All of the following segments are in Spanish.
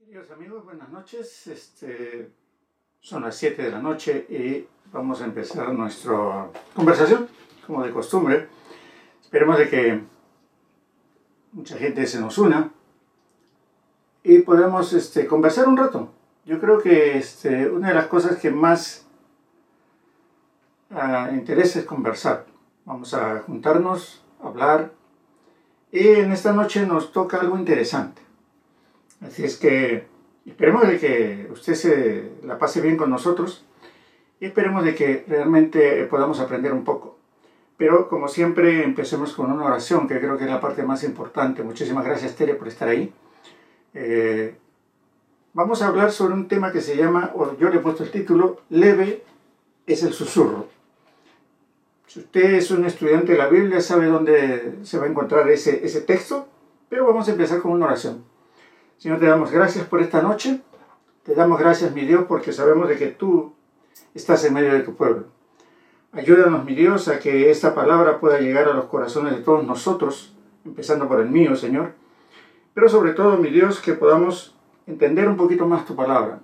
Queridos amigos, buenas noches. Este, son las 7 de la noche y vamos a empezar nuestra conversación, como de costumbre. Esperemos de que mucha gente se nos una y podemos este, conversar un rato. Yo creo que este, una de las cosas que más uh, interesa es conversar. Vamos a juntarnos, hablar y en esta noche nos toca algo interesante. Así es que esperemos de que usted se la pase bien con nosotros y esperemos de que realmente podamos aprender un poco. Pero como siempre empecemos con una oración que creo que es la parte más importante. Muchísimas gracias Tere por estar ahí. Eh, vamos a hablar sobre un tema que se llama, o yo le he puesto el título, leve es el susurro. Si usted es un estudiante de la Biblia, sabe dónde se va a encontrar ese, ese texto, pero vamos a empezar con una oración. Señor, te damos gracias por esta noche. Te damos gracias, mi Dios, porque sabemos de que tú estás en medio de tu pueblo. Ayúdanos, mi Dios, a que esta palabra pueda llegar a los corazones de todos nosotros, empezando por el mío, Señor. Pero sobre todo, mi Dios, que podamos entender un poquito más tu palabra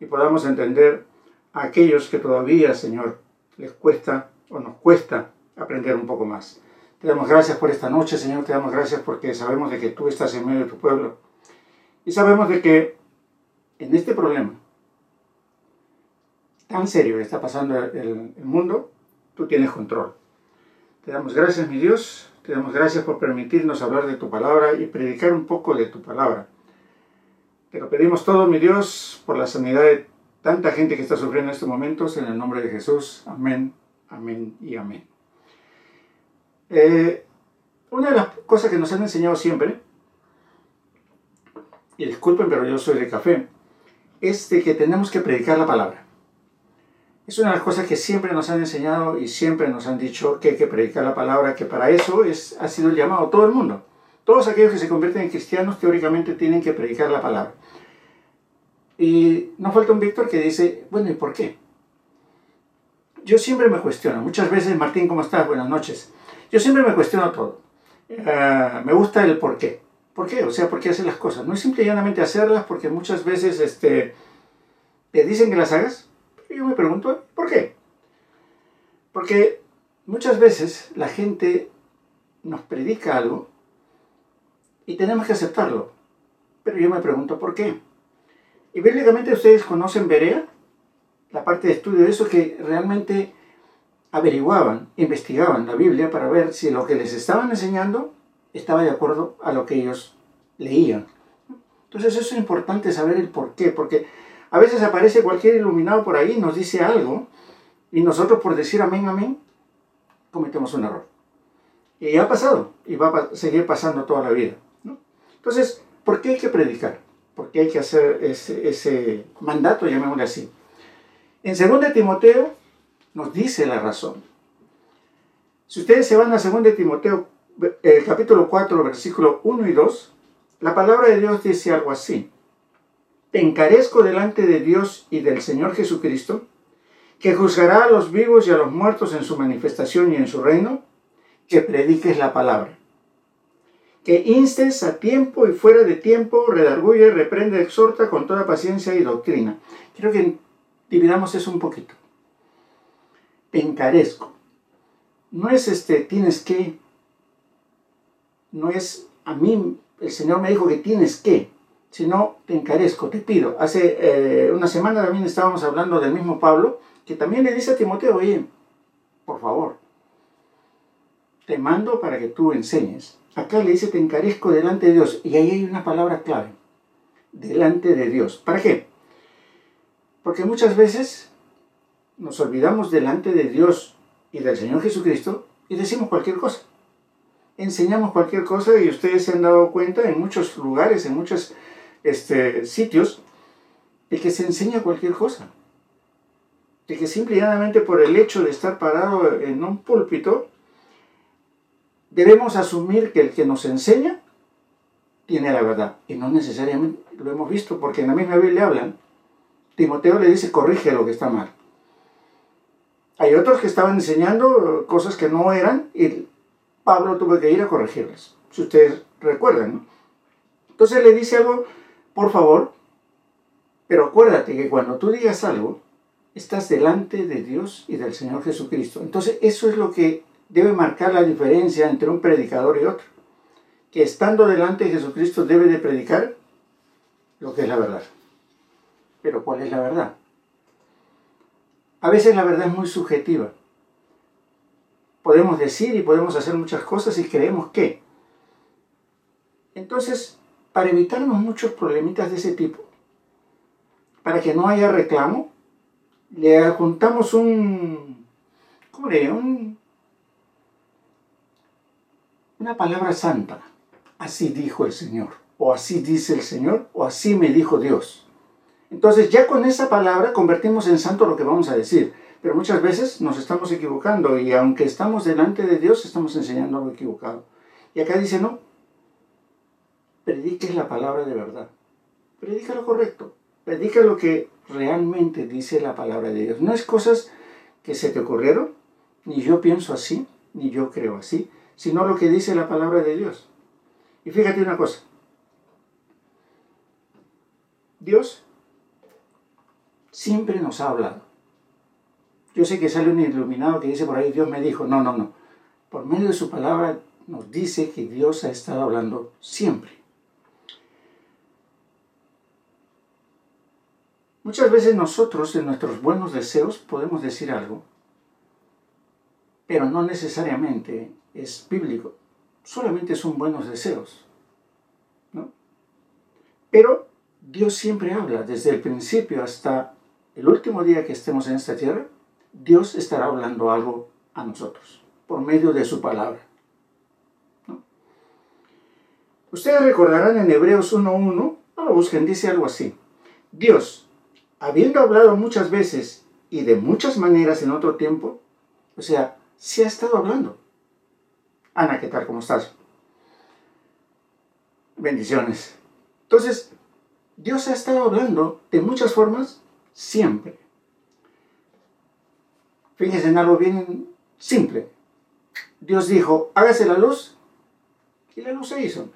y podamos entender a aquellos que todavía, Señor, les cuesta o nos cuesta aprender un poco más. Te damos gracias por esta noche, Señor, te damos gracias porque sabemos de que tú estás en medio de tu pueblo y sabemos de que en este problema tan serio que está pasando el, el mundo, tú tienes control. Te damos gracias, mi Dios, te damos gracias por permitirnos hablar de tu palabra y predicar un poco de tu palabra. Te lo pedimos todo, mi Dios, por la sanidad de tanta gente que está sufriendo en estos momentos, en el nombre de Jesús. Amén, amén y amén. Eh, una de las cosas que nos han enseñado siempre y disculpen, pero yo soy de café, es de que tenemos que predicar la palabra. Es una de las cosas que siempre nos han enseñado y siempre nos han dicho que hay que predicar la palabra, que para eso es, ha sido llamado todo el mundo. Todos aquellos que se convierten en cristianos teóricamente tienen que predicar la palabra. Y no falta un Víctor que dice, bueno, ¿y por qué? Yo siempre me cuestiono, muchas veces, Martín, ¿cómo estás? Buenas noches. Yo siempre me cuestiono todo. Uh, me gusta el por qué. ¿Por qué? O sea, ¿por qué hacer las cosas? No es simple hacerlas porque muchas veces este, te dicen que las hagas. Yo me pregunto, ¿por qué? Porque muchas veces la gente nos predica algo y tenemos que aceptarlo. Pero yo me pregunto, ¿por qué? Y bíblicamente ustedes conocen Berea, la parte de estudio de eso que realmente averiguaban, investigaban la Biblia para ver si lo que les estaban enseñando estaba de acuerdo a lo que ellos leían. Entonces eso es importante saber el por qué, porque a veces aparece cualquier iluminado por ahí, nos dice algo, y nosotros por decir amén, amén, cometemos un error. Y ha pasado, y va a seguir pasando toda la vida. Entonces, ¿por qué hay que predicar? ¿Por qué hay que hacer ese, ese mandato, llamémosle así? En 2 Timoteo nos dice la razón. Si ustedes se van a 2 Timoteo el capítulo 4, versículo 1 y 2, la palabra de Dios dice algo así. Te encarezco delante de Dios y del Señor Jesucristo, que juzgará a los vivos y a los muertos en su manifestación y en su reino, que prediques la palabra. Que instes a tiempo y fuera de tiempo, redarguye, reprende, exhorta con toda paciencia y doctrina. Quiero que dividamos eso un poquito. Te encarezco. No es este, tienes que, no es a mí, el Señor me dijo que tienes que, sino te encarezco, te pido. Hace eh, una semana también estábamos hablando del mismo Pablo, que también le dice a Timoteo, oye, por favor, te mando para que tú enseñes. Acá le dice, te encarezco delante de Dios. Y ahí hay una palabra clave, delante de Dios. ¿Para qué? Porque muchas veces nos olvidamos delante de Dios y del Señor Jesucristo y decimos cualquier cosa enseñamos cualquier cosa y ustedes se han dado cuenta en muchos lugares, en muchos este, sitios, de que se enseña cualquier cosa. De que simplemente por el hecho de estar parado en un púlpito, debemos asumir que el que nos enseña tiene la verdad. Y no necesariamente lo hemos visto, porque en la misma Biblia hablan. Timoteo le dice, corrige lo que está mal. Hay otros que estaban enseñando cosas que no eran y Pablo tuvo que ir a corregirlas, si ustedes recuerdan. Entonces le dice algo, por favor, Pero acuérdate que cuando tú digas algo, estás delante de Dios y del Señor Jesucristo. Entonces eso es lo que debe marcar la diferencia entre un predicador y otro. Que estando delante de Jesucristo debe de predicar lo que es la verdad. Pero ¿cuál es la verdad? A veces la verdad es muy subjetiva. Podemos decir y podemos hacer muchas cosas y creemos que. Entonces, para evitarnos muchos problemitas de ese tipo, para que no haya reclamo, le adjuntamos un, ¿cómo le un, una palabra santa. Así dijo el Señor, o así dice el Señor, o así me dijo Dios. Entonces ya con esa palabra convertimos en santo lo que vamos a decir. Pero muchas veces nos estamos equivocando y aunque estamos delante de Dios, estamos enseñando algo equivocado. Y acá dice, no, prediques la palabra de verdad. Predica lo correcto. Predica lo que realmente dice la palabra de Dios. No es cosas que se te ocurrieron, ni yo pienso así, ni yo creo así, sino lo que dice la palabra de Dios. Y fíjate una cosa. Dios siempre nos ha hablado. Yo sé que sale un iluminado que dice por ahí, Dios me dijo, no, no, no. Por medio de su palabra nos dice que Dios ha estado hablando siempre. Muchas veces nosotros en nuestros buenos deseos podemos decir algo, pero no necesariamente es bíblico, solamente son buenos deseos. ¿no? Pero Dios siempre habla, desde el principio hasta el último día que estemos en esta tierra, Dios estará hablando algo a nosotros, por medio de su palabra. Ustedes recordarán en Hebreos 1.1, no lo busquen, dice algo así. Dios, habiendo hablado muchas veces y de muchas maneras en otro tiempo, o sea, sí ha estado hablando. Ana, ¿qué tal? ¿Cómo estás? Bendiciones. Entonces, Dios ha estado hablando de muchas formas siempre. Fíjense en algo bien simple. Dios dijo, hágase la luz, y la luz se hizo.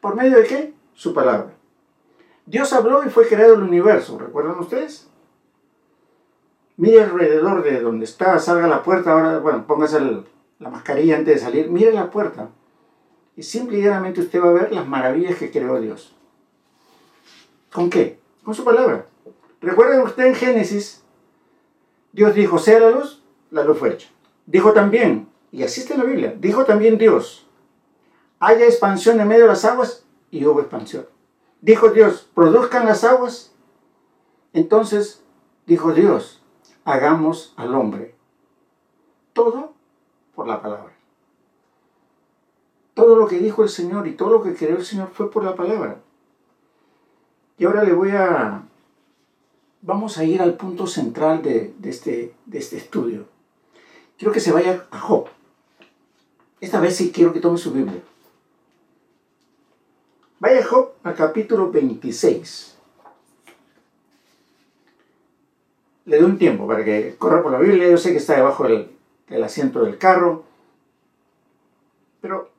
¿Por medio de qué? Su palabra. Dios habló y fue creado el universo, ¿recuerdan ustedes? Mire alrededor de donde está, salga la puerta, ahora, bueno, póngase la mascarilla antes de salir, mire la puerta. Y simple y llanamente usted va a ver las maravillas que creó Dios. ¿Con qué? Con su palabra. Recuerden usted en Génesis, Dios dijo, sea la luz, la luz fue hecha. Dijo también, y así está en la Biblia, dijo también Dios, haya expansión en medio de las aguas, y hubo expansión. Dijo Dios, produzcan las aguas. Entonces dijo Dios, hagamos al hombre. Todo por la palabra. Todo lo que dijo el Señor y todo lo que creó el Señor fue por la palabra. Y ahora le voy a... Vamos a ir al punto central de, este, de este estudio. Quiero que se vaya a Job. Esta vez sí quiero que tome su Biblia. Vaya Job al capítulo 26. Le doy un tiempo para que corra por la Biblia. Yo sé que está debajo del asiento del carro. Pero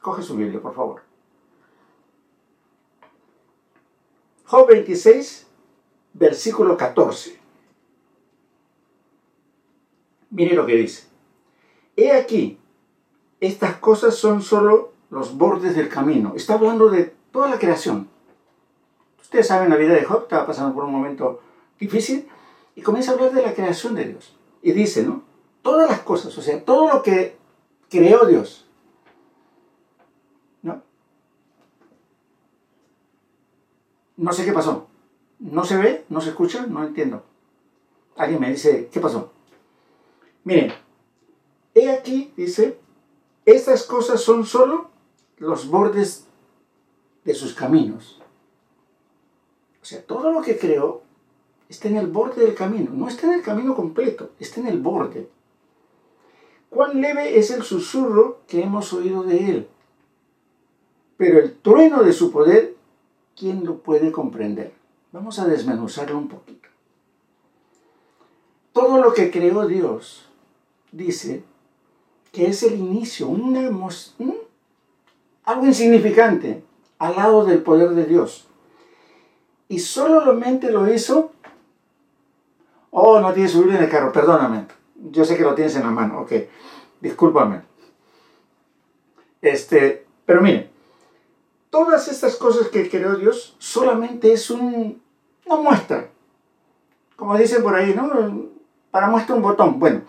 coge su Biblia, por favor. Job 26, versículo 14. Mire lo que dice. He aquí, estas cosas son solo los bordes del camino. Está hablando de toda la creación. Ustedes saben, la vida de Job estaba pasando por un momento difícil y comienza a hablar de la creación de Dios. Y dice, ¿no? Todas las cosas, o sea, todo lo que creó Dios. ¿No? No sé qué pasó. ¿No se ve? ¿No se escucha? No entiendo. Alguien me dice, ¿qué pasó? Miren, he aquí, dice, estas cosas son solo los bordes de sus caminos. O sea, todo lo que creó está en el borde del camino, no está en el camino completo, está en el borde. Cuán leve es el susurro que hemos oído de él. Pero el trueno de su poder, ¿quién lo puede comprender? Vamos a desmenuzarlo un poquito. Todo lo que creó Dios, dice, que es el inicio, una, algo insignificante al lado del poder de Dios. y solamente lo hizo. Oh, no tienes subir en el carro, perdóname. Yo sé que lo tienes en la mano, ok. Discúlpame. Este, pero mire, todas estas cosas que creó Dios solamente es un, una muestra. Como dicen por ahí, ¿no? Para muestra un botón. Bueno,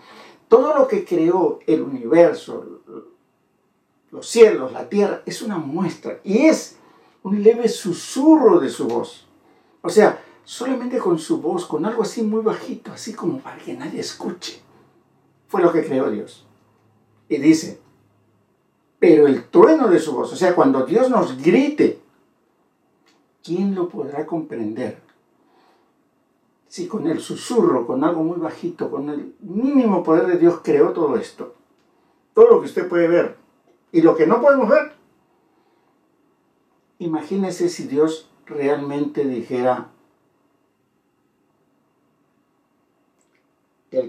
todo lo que creó el universo, los cielos, la tierra, es una muestra. Y es un leve susurro de su voz. O sea, solamente con su voz, con algo así muy bajito, así como para que nadie escuche. Fue lo que creó Dios. Y dice, pero el trueno de su voz, o sea, cuando Dios nos grite, ¿quién lo podrá comprender? Si con el susurro, con algo muy bajito, con el mínimo poder de Dios creó todo esto, todo lo que usted puede ver y lo que no podemos ver, imagínese si Dios realmente dijera,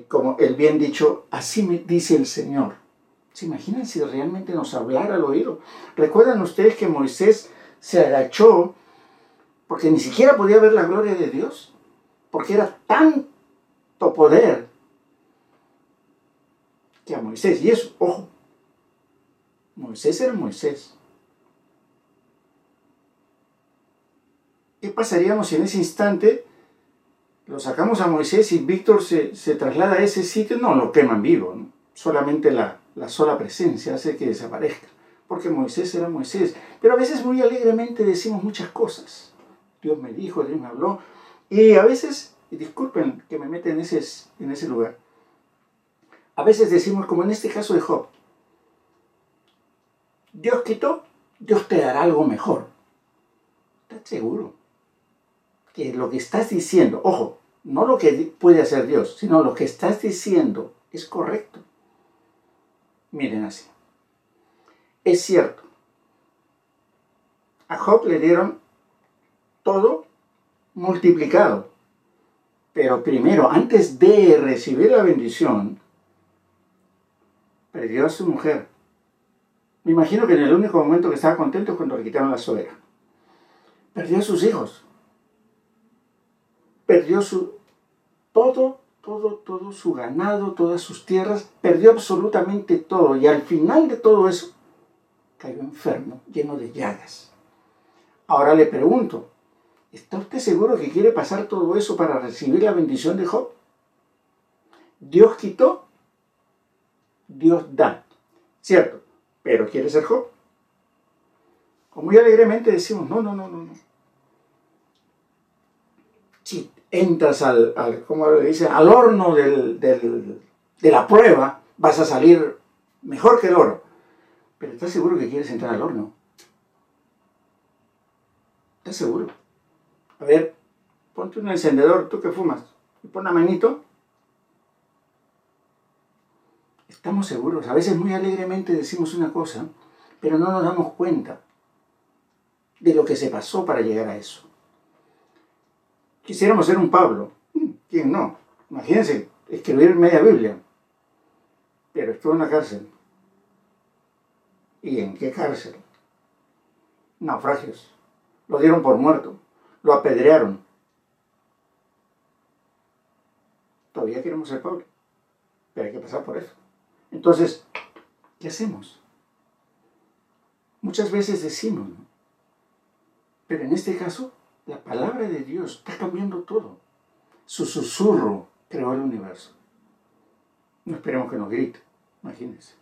como el bien dicho, así me dice el Señor. ¿Se imaginan si realmente nos hablara al oído? ¿Recuerdan ustedes que Moisés se agachó porque ni siquiera podía ver la gloria de Dios? Porque era tanto poder que a Moisés, y eso, ojo, Moisés era Moisés. ¿Qué pasaríamos si en ese instante lo sacamos a Moisés y Víctor se, traslada a ese sitio? No, lo queman vivo, solamente la, la sola presencia hace que desaparezca, porque Moisés era Moisés. Pero a veces muy alegremente decimos muchas cosas. Dios me dijo, Dios me habló, y a veces, y disculpen que me meta en ese, en ese lugar, a veces decimos, como en este caso de Job, Dios quitó, Dios te dará algo mejor. ¿Estás seguro? Que lo que estás diciendo, ojo, no lo que puede hacer Dios, sino lo que estás diciendo es correcto. Miren así. Es cierto. A Job le dieron todo multiplicado. Pero primero, antes de recibir la bendición, perdió a su mujer. Me imagino que en el único momento que estaba contento es cuando le quitaron la suegra. Perdió a sus hijos. Perdió su todo todo, todo su ganado, todas sus tierras, perdió absolutamente todo y al final de todo eso cayó enfermo, lleno de llagas. Ahora le pregunto, ¿está usted seguro que quiere pasar todo eso para recibir la bendición de Job? Dios quitó, Dios da, ¿cierto? Pero quiere ser Job. Como muy alegremente decimos, no, no, no, no, no. Sí, entras al, al le dice? al horno de la prueba, vas a salir mejor que el oro. Pero ¿estás seguro que quieres entrar al horno? ¿Estás seguro? A ver, ponte un encendedor, tú que fumas, y pon la manito. Estamos seguros, a veces muy alegremente decimos una cosa, pero no nos damos cuenta de lo que se pasó para llegar a eso. Quisiéramos ser un Pablo. ¿Quién no? Imagínense, escribir media Biblia. Pero estuvo en la cárcel. ¿Y en qué cárcel? Naufragios. Lo dieron por muerto. Lo apedrearon. Todavía queremos ser Pablo. Pero hay que pasar por eso. Entonces, ¿qué hacemos? Muchas veces decimos, ¿no? Pero en este caso, la palabra de Dios está cambiando todo. Su susurro creó el universo. No esperemos que nos grite, imagínense.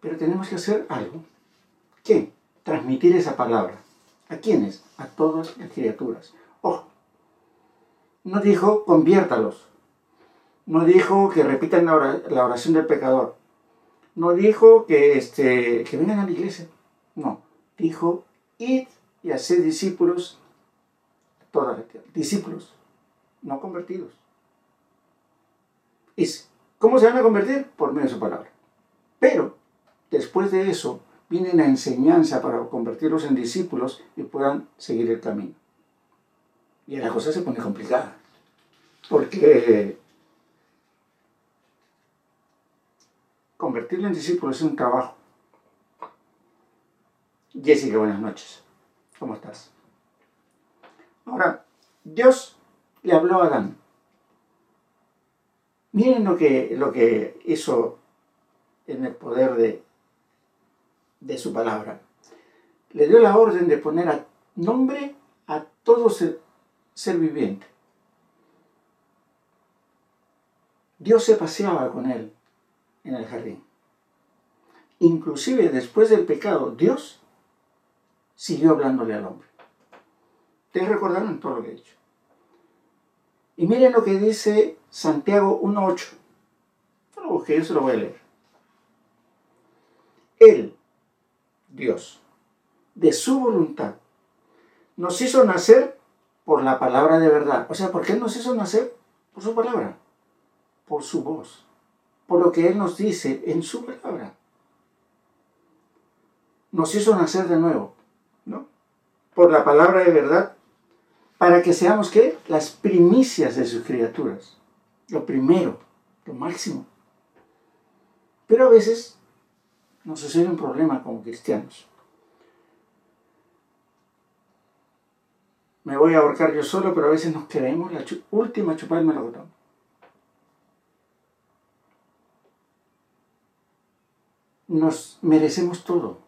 Pero tenemos que hacer algo. ¿Qué? Transmitir esa palabra. ¿A quiénes? A todas las criaturas. Ojo, no dijo conviértalos. No dijo que repitan la oración del pecador. No dijo que, este, que vengan a la iglesia. No, dijo id y hacer discípulos toda la tierra. Discípulos, no convertidos. ¿Y cómo se van a convertir? Por medio de su palabra. Pero después de eso viene la enseñanza para convertirlos en discípulos y puedan seguir el camino. Y la cosa se pone complicada. Porque convertirlo en discípulos es un trabajo. Jessica, buenas noches. ¿Cómo estás? Ahora, Dios le habló a Adán. Miren lo que, lo que hizo en el poder de, de su palabra. Le dio la orden de poner a nombre a todo ser, ser viviente. Dios se paseaba con él en el jardín. Inclusive después del pecado, Dios siguió hablándole al hombre. Ustedes recordaron todo lo que he dicho. Y miren lo que dice Santiago 1.8. No lo busqué, yo se lo voy a leer. Él, Dios, de su voluntad, nos hizo nacer por la palabra de verdad. O sea, ¿por qué nos hizo nacer? Por su palabra, por su voz, por lo que Él nos dice en su palabra. Nos hizo nacer de nuevo. Por la palabra de verdad para que seamos ¿qué? Las primicias de sus criaturas. Lo primero, lo máximo. Pero a veces nos sucede un problema como cristianos. Me voy a ahorcar yo solo, pero a veces nos creemos la última chupada del melocotón. Nos merecemos todo,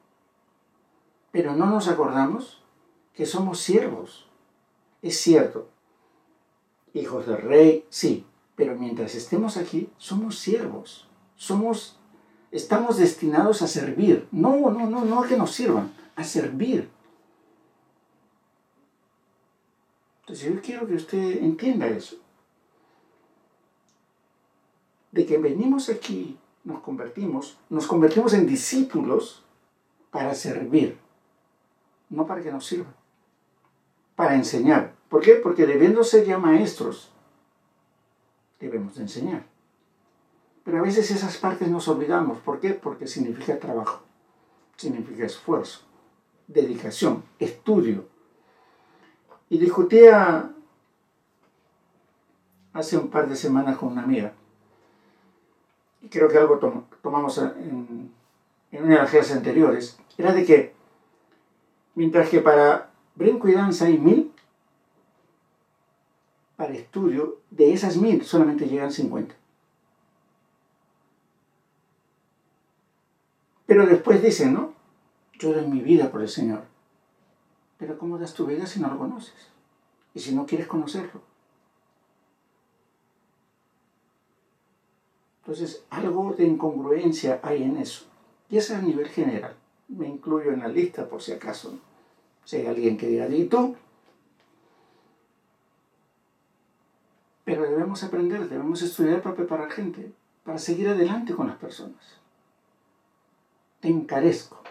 pero no nos acordamos que somos siervos es cierto, hijos del rey, sí, pero mientras estemos aquí, somos siervos, somos, estamos destinados a servir. No, no, no, no a que nos sirvan, a servir. Entonces yo quiero que usted entienda eso. De que venimos aquí, nos convertimos, nos convertimos en discípulos para servir, no para que nos sirvan para enseñar. ¿Por qué? Porque debiendo ser ya maestros, debemos de enseñar. Pero a veces esas partes nos olvidamos. ¿Por qué? Porque significa trabajo, significa esfuerzo, dedicación, estudio. Y discutía hace un par de semanas con una amiga, y creo que algo tomamos en, en una de las clases anteriores, era de que mientras que para brinco y danza hay mil para estudio, de esas mil solamente llegan 50. Pero después dicen, ¿no? Yo doy mi vida por el Señor. Pero ¿cómo das tu vida si no lo conoces? Y si no quieres conocerlo. Entonces, algo de incongruencia hay en eso. Y eso es a nivel general. Me incluyo en la lista por si acaso. ¿no? Si hay alguien que diga, ¿y tú? Pero debemos aprender, debemos estudiar para preparar gente, para seguir adelante con las personas. Te encarezco,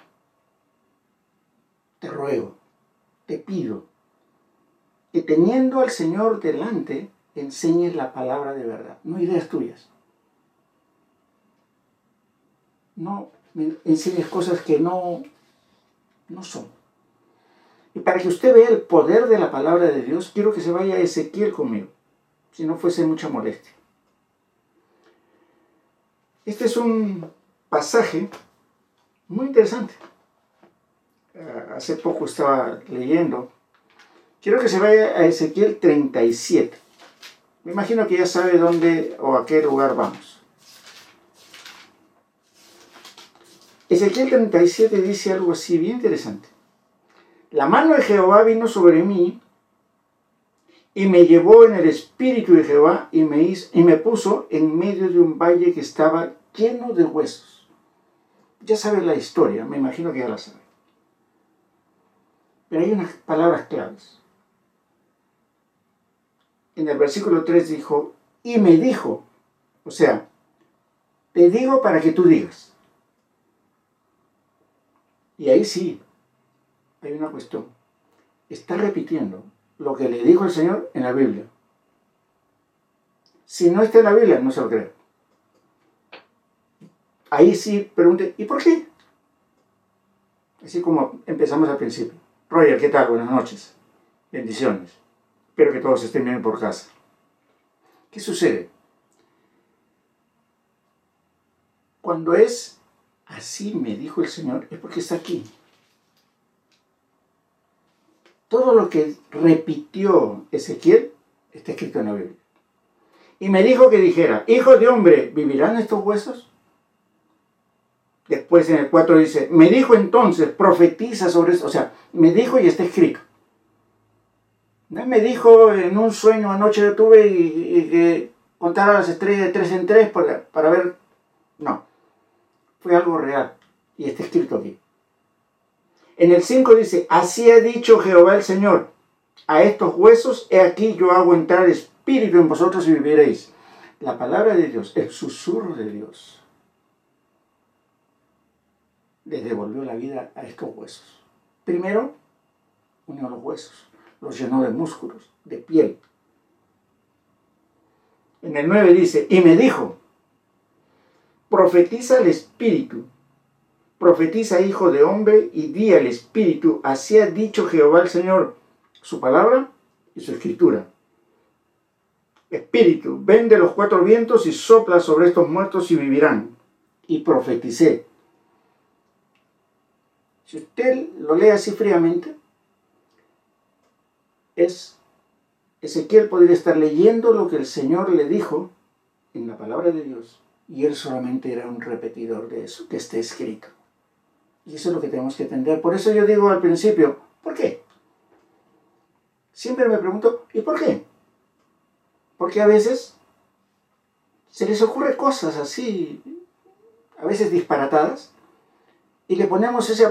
te ruego, te pido que teniendo al Señor delante, enseñes la palabra de verdad, no ideas tuyas. No enseñes cosas que no, no son. Y para que usted vea el poder de la palabra de Dios, quiero que se vaya a Ezequiel conmigo, si no fuese mucha molestia. Este es un pasaje muy interesante. Ah, hace poco estaba leyendo. Quiero que se vaya a Ezequiel 37. Me imagino que ya sabe dónde o a qué lugar vamos. Ezequiel 37 dice algo así bien interesante la mano de Jehová vino sobre mí y me llevó en el espíritu de Jehová y me, hizo, y me puso en medio de un valle que estaba lleno de huesos. Ya sabe la historia, me imagino que ya la sabe. Pero hay unas palabras claves. En el versículo 3 dijo, y me dijo, o sea, te digo para que tú digas. Y ahí sí, hay una cuestión. Está repitiendo lo que le dijo el Señor en la Biblia. Si no está en la Biblia, no se lo cree. Ahí sí pregunte, ¿y por qué? Así como empezamos al principio. Roger, ¿qué tal? Buenas noches. Bendiciones. Espero que todos estén bien por casa. ¿Qué sucede? Cuando es así, me dijo el Señor, es porque está aquí. Todo lo que repitió Ezequiel está escrito en la Biblia. Y me dijo que dijera, hijo de hombre, ¿vivirán estos huesos? Después en el 4 dice, me dijo entonces, profetiza sobre esto. O sea, me dijo y está escrito. No me dijo en un sueño anoche que tuve y, que contara las estrellas de tres en tres para, para ver. No. Fue algo real. Y está escrito aquí. En el 5 dice, así ha dicho Jehová el Señor, a estos huesos, he aquí yo hago entrar espíritu en vosotros y viviréis. La palabra de Dios, el susurro de Dios, les devolvió la vida a estos huesos. Primero, unió los huesos, los llenó de músculos, de piel. En el 9 dice, y me dijo, profetiza el espíritu, profetiza hijo de hombre y di al espíritu, así ha dicho Jehová el Señor, su palabra y su escritura. Espíritu, ven de los cuatro vientos y sopla sobre estos muertos y vivirán. Y profeticé si usted lo lee así fríamente, es Ezequiel podría estar leyendo lo que el Señor le dijo en la palabra de Dios y él solamente era un repetidor de eso que está escrito. Y eso es lo que tenemos que entender. Por eso yo digo al principio, ¿por qué? Siempre me pregunto, ¿y por qué? Porque a veces se les ocurre cosas así, a veces disparatadas, y le ponemos ese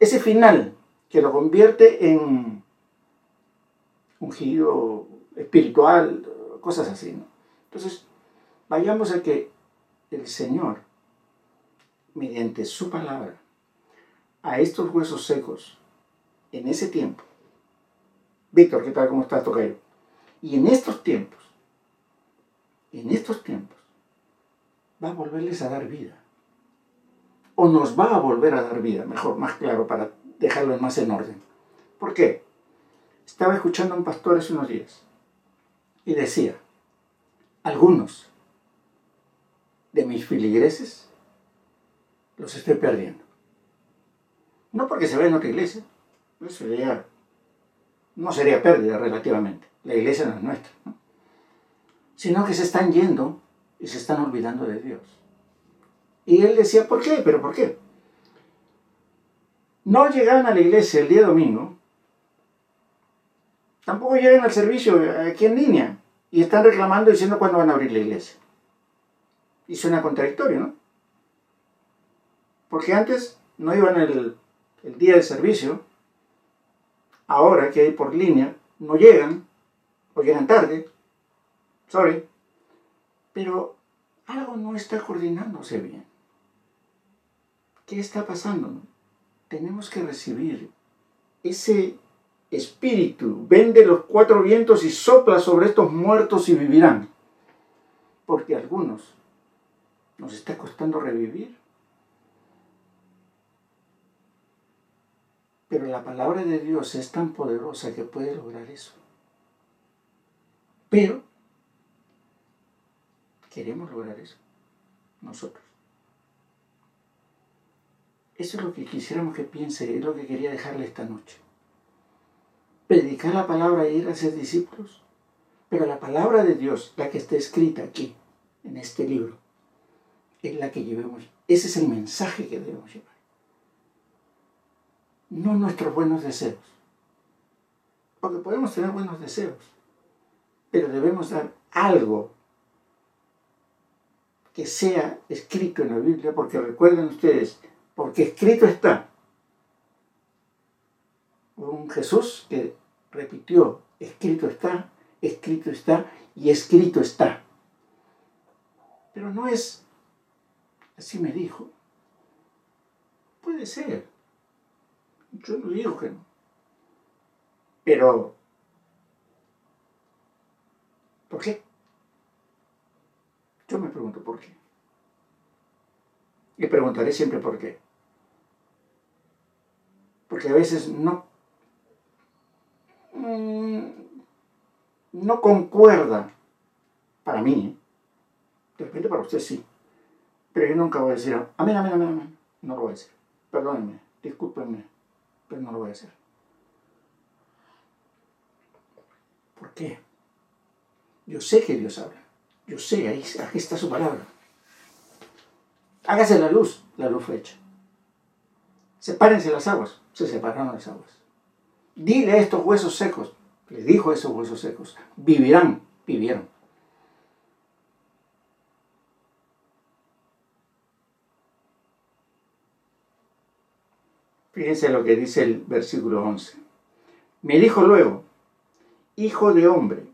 ese final que lo convierte en un giro espiritual, cosas así. Entonces, vayamos a que el Señor, mediante su palabra, a estos huesos secos, en ese tiempo, Víctor, ¿qué tal? ¿Cómo estás, Tocayo? Y en estos tiempos, en estos tiempos, va a volverles a dar vida o nos va a volver a dar vida, mejor, más claro, para dejarlo más en orden. ¿Por qué? Estaba escuchando a un pastor hace unos días y decía, algunos de mis filigreses los estoy perdiendo. No porque se ve en otra iglesia, eso sería, no sería pérdida relativamente, la iglesia no es nuestra, sino que se están yendo y se están olvidando de Dios. Y él decía, ¿por qué? ¿Pero por qué? No llegan a la iglesia el día domingo, tampoco llegan al servicio aquí en línea y están reclamando diciendo cuándo van a abrir la iglesia. Y suena contradictorio, ¿no? Porque antes no iban el, el día del servicio, ahora que hay por línea, no llegan, o llegan tarde, sorry, pero algo no está coordinándose bien. ¿Qué está pasando? Tenemos que recibir ese espíritu. Vende los cuatro vientos y sopla sobre estos muertos y vivirán. Porque a algunos nos está costando revivir. Pero la palabra de Dios es tan poderosa que puede lograr eso. Pero queremos lograr eso nosotros. Eso es lo que quisiéramos que piense, es lo que quería dejarle esta noche. Predicar la palabra y ir a ser discípulos, pero la palabra de Dios, la que está escrita aquí, en este libro, es la que llevemos. Ese es el mensaje que debemos llevar. No nuestros buenos deseos. Porque podemos tener buenos deseos, pero debemos dar algo que sea escrito en la Biblia, porque recuerden ustedes, porque escrito está. Un Jesús que repitió, escrito está, escrito está y escrito está. Pero no es, así me dijo. Puede ser. Yo no digo que no. Pero, ¿por qué? Yo me pregunto por qué. Y preguntaré siempre por qué porque a veces no, mm, no concuerda para mí, ¿eh? de repente para usted sí, pero yo nunca voy a decir, amén, amén, amén, amén, no lo voy a decir, perdónenme, discúlpenme, pero no lo voy a hacer. qué? Yo sé que Dios habla. Yo sé, ahí, está su palabra. Hágase la luz. La luz fue hecha. Sepárense las aguas. Se separaron las aguas. Dile a estos huesos secos. Le dijo a esos huesos secos. Vivirán. Vivieron. Fíjense lo que dice el versículo 11. Me dijo luego, Hijo de hombre,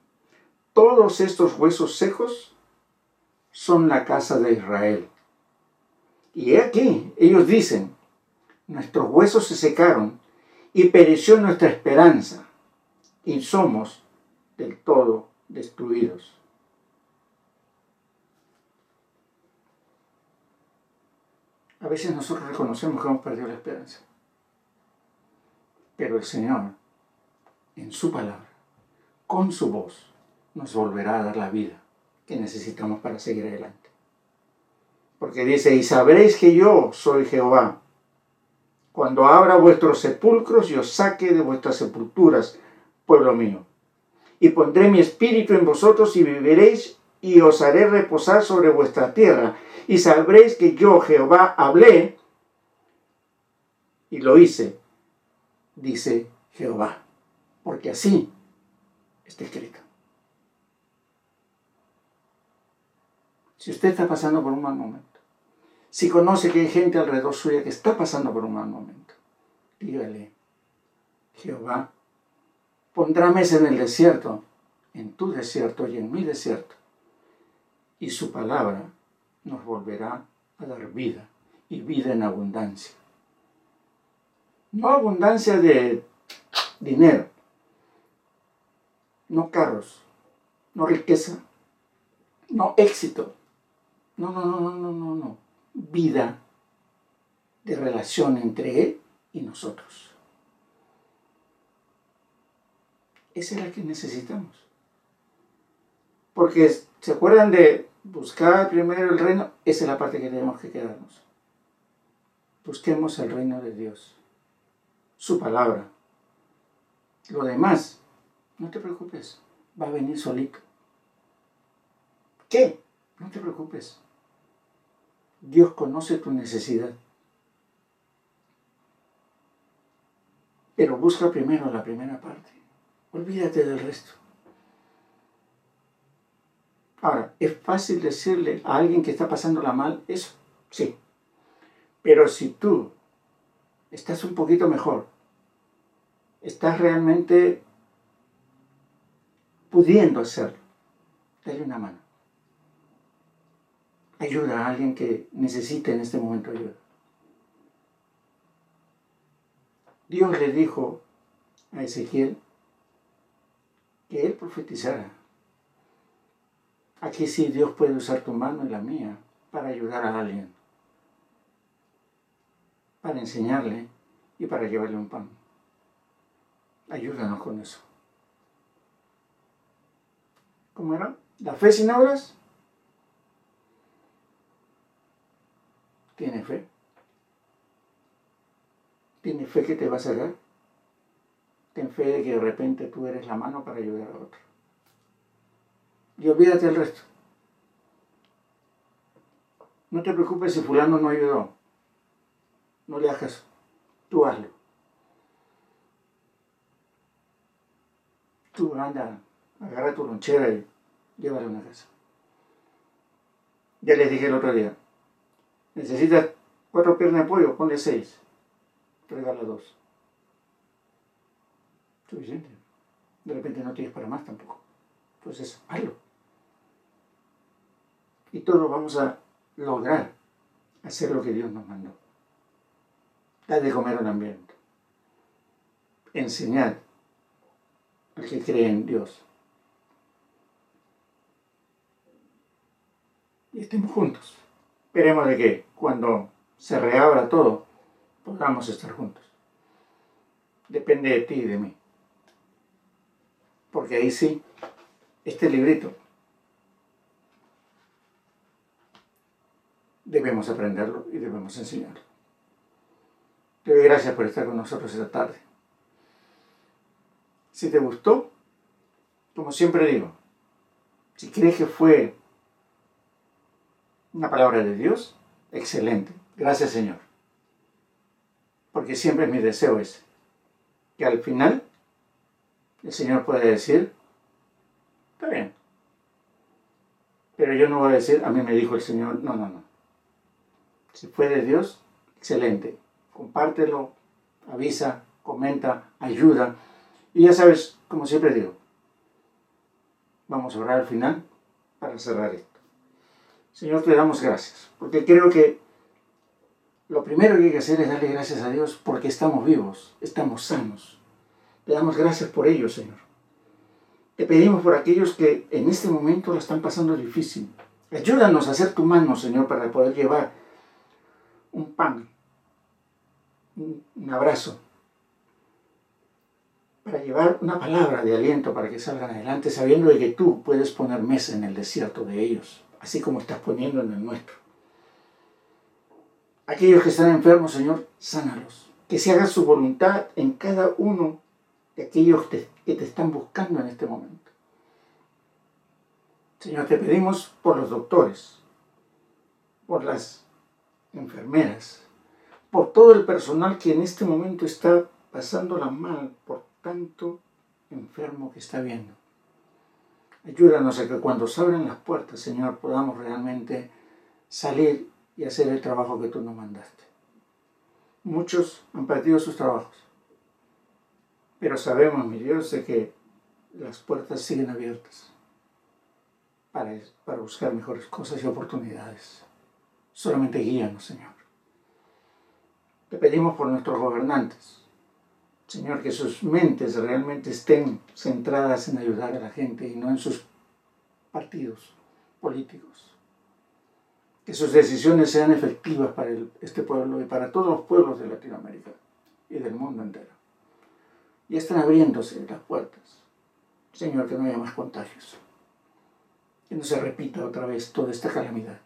todos estos huesos secos son la casa de Israel. Y aquí, ellos dicen, nuestros huesos se secaron y pereció nuestra esperanza y somos del todo destruidos. A veces nosotros reconocemos que hemos perdido la esperanza. Pero el Señor, en su palabra, con su voz, nos volverá a dar la vida que necesitamos para seguir adelante. Porque dice, y sabréis que yo soy Jehová, cuando abra vuestros sepulcros y os saque de vuestras sepulturas, pueblo mío. Y pondré mi espíritu en vosotros y viviréis y os haré reposar sobre vuestra tierra. Y sabréis que yo, Jehová, hablé y lo hice dice Jehová, porque así está escrito. Si usted está pasando por un mal momento, si conoce que hay gente alrededor suya que está pasando por un mal momento, dígale, Jehová pondrá mesa en el desierto, en tu desierto y en mi desierto, y su palabra nos volverá a dar vida y vida en abundancia. No abundancia de dinero, no carros, no riqueza, no éxito. No, no, no, no, no, no. Vida de relación entre Él y nosotros. Esa es la que necesitamos. Porque, ¿se acuerdan de buscar primero el reino? Esa es la parte que tenemos que quedarnos. Busquemos el reino de Dios su palabra. Lo demás, no te preocupes, va a venir solito. ¿Qué? No te preocupes. Dios conoce tu necesidad. Pero busca primero la primera parte. Olvídate del resto. Ahora, ¿es fácil decirle a alguien que está pasándola mal eso? Sí. Pero si tú estás un poquito mejor, estás realmente pudiendo hacerlo, dale una mano. Ayuda a alguien que necesite en este momento ayuda. Dios le dijo a Ezequiel que él profetizara. Aquí sí Dios puede usar tu mano y la mía para ayudar a alguien, para enseñarle y para llevarle un pan. Ayúdanos con eso. ¿Cómo era? ¿La fe sin obras? ¿Tiene fe? ¿Tiene fe que te va a sacar? Ten fe de que de repente tú eres la mano para ayudar a otro. Y olvídate del resto. No te preocupes si fulano no ayudó. No le hagas. Tú hazlo. Tú anda, agarra tu lonchera y llévala a una casa. Ya les dije el otro día, necesitas cuatro piernas de pollo, ponle seis, regala dos. Suficiente. De repente no tienes para más tampoco. Entonces, hazlo. Y todos vamos a lograr hacer lo que Dios nos mandó. Dar de comer al ambiente. Enseñar el que cree en Dios. Y estemos juntos. Esperemos de que cuando se reabra todo, podamos estar juntos. Depende de ti y de mí. Porque ahí sí, este librito debemos aprenderlo y debemos enseñarlo. Te doy gracias por estar con nosotros esta tarde. Si te gustó, como siempre digo, si crees que fue una palabra de Dios, excelente. Gracias Señor. Porque siempre mi deseo es que al final el Señor pueda decir, está bien. Pero yo no voy a decir, a mí me dijo el Señor, no, no, no. Si fue de Dios, excelente. Compártelo, avisa, comenta, ayuda. Y ya sabes, como siempre digo, vamos a orar al final para cerrar esto. Señor, te damos gracias, porque creo que lo primero que hay que hacer es darle gracias a Dios porque estamos vivos, estamos sanos. Te damos gracias por ello, Señor. Te pedimos por aquellos que en este momento la están pasando difícil. Ayúdanos a hacer tu mano, Señor, para poder llevar un pan, un abrazo, para llevar una palabra de aliento para que salgan adelante, sabiendo de que tú puedes poner mesa en el desierto de ellos así como estás poniendo en el nuestro. Aquellos que están enfermos, Señor, sánalos. Que se haga su voluntad en cada uno de aquellos que te están buscando en este momento. Señor, te pedimos por los doctores, por las enfermeras, por todo el personal que en este momento está pasándola mal por tanto enfermo que está viendo. Ayúdanos a que cuando se abran las puertas, Señor, podamos realmente salir y hacer el trabajo que tú nos mandaste. Muchos han perdido sus trabajos, pero sabemos, mi Dios, de que las puertas siguen abiertas para, para buscar mejores cosas y oportunidades. Solamente guíanos, Señor. Te pedimos por nuestros gobernantes, Señor, que sus mentes realmente estén centradas en ayudar a la gente y no en sus partidos políticos. Que sus decisiones sean efectivas para este pueblo y para todos los pueblos de Latinoamérica y del mundo entero. Y están abriéndose las puertas. Señor, que no haya más contagios. Que no se repita otra vez toda esta calamidad.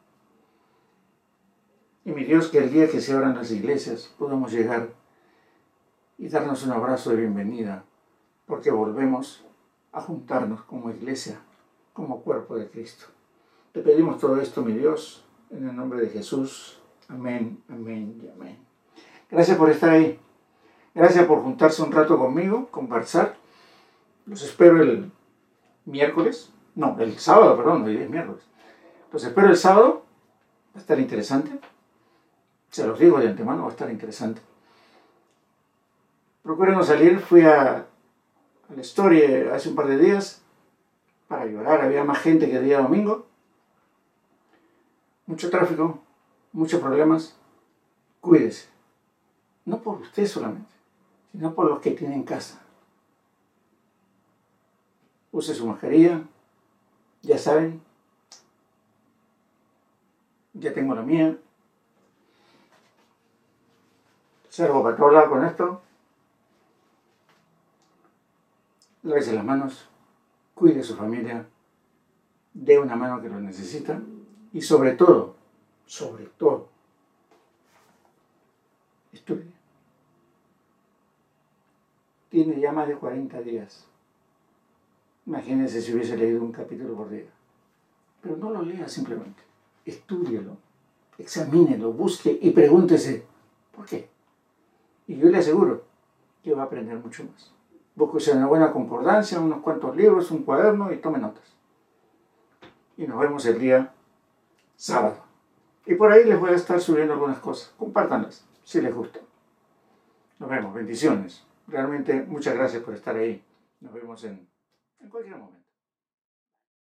Y mi Dios, que el día que se abran las iglesias podamos llegar y darnos un abrazo de bienvenida, porque volvemos a juntarnos como iglesia, como cuerpo de Cristo. Te pedimos todo esto, mi Dios, en el nombre de Jesús. Amén, amén y amén. Gracias por estar ahí. Gracias por juntarse un rato conmigo, conversar. Los espero el miércoles. No, el sábado, perdón, hoy es miércoles. Los espero el sábado. Va a estar interesante. Se los digo de antemano, va a estar interesante. Procuré no salir, fui a, la historia hace un par de días para llorar, había más gente que el día domingo. Mucho tráfico, muchos problemas. Cuídese. No por usted solamente, sino por los que tienen casa. Use su mascarilla, ya saben. Ya tengo la mía. Para todo con esto. Lávese las manos, cuide a su familia, dé una mano que lo necesita y sobre todo, sobre todo, estudie. Tiene ya más de 40 días. Imagínense si hubiese leído un capítulo por día. Pero no lo lea simplemente. Estúdielo, examínelo, busque y pregúntese, ¿por qué? Y yo le aseguro que va a aprender mucho más. Búsquese una buena concordancia, unos cuantos libros, un cuaderno y tome notas. Y nos vemos el día sábado. Y por ahí les voy a estar subiendo algunas cosas. Compártanlas si les gusta. Nos vemos. Bendiciones. Realmente muchas gracias por estar ahí. Nos vemos en, en cualquier momento.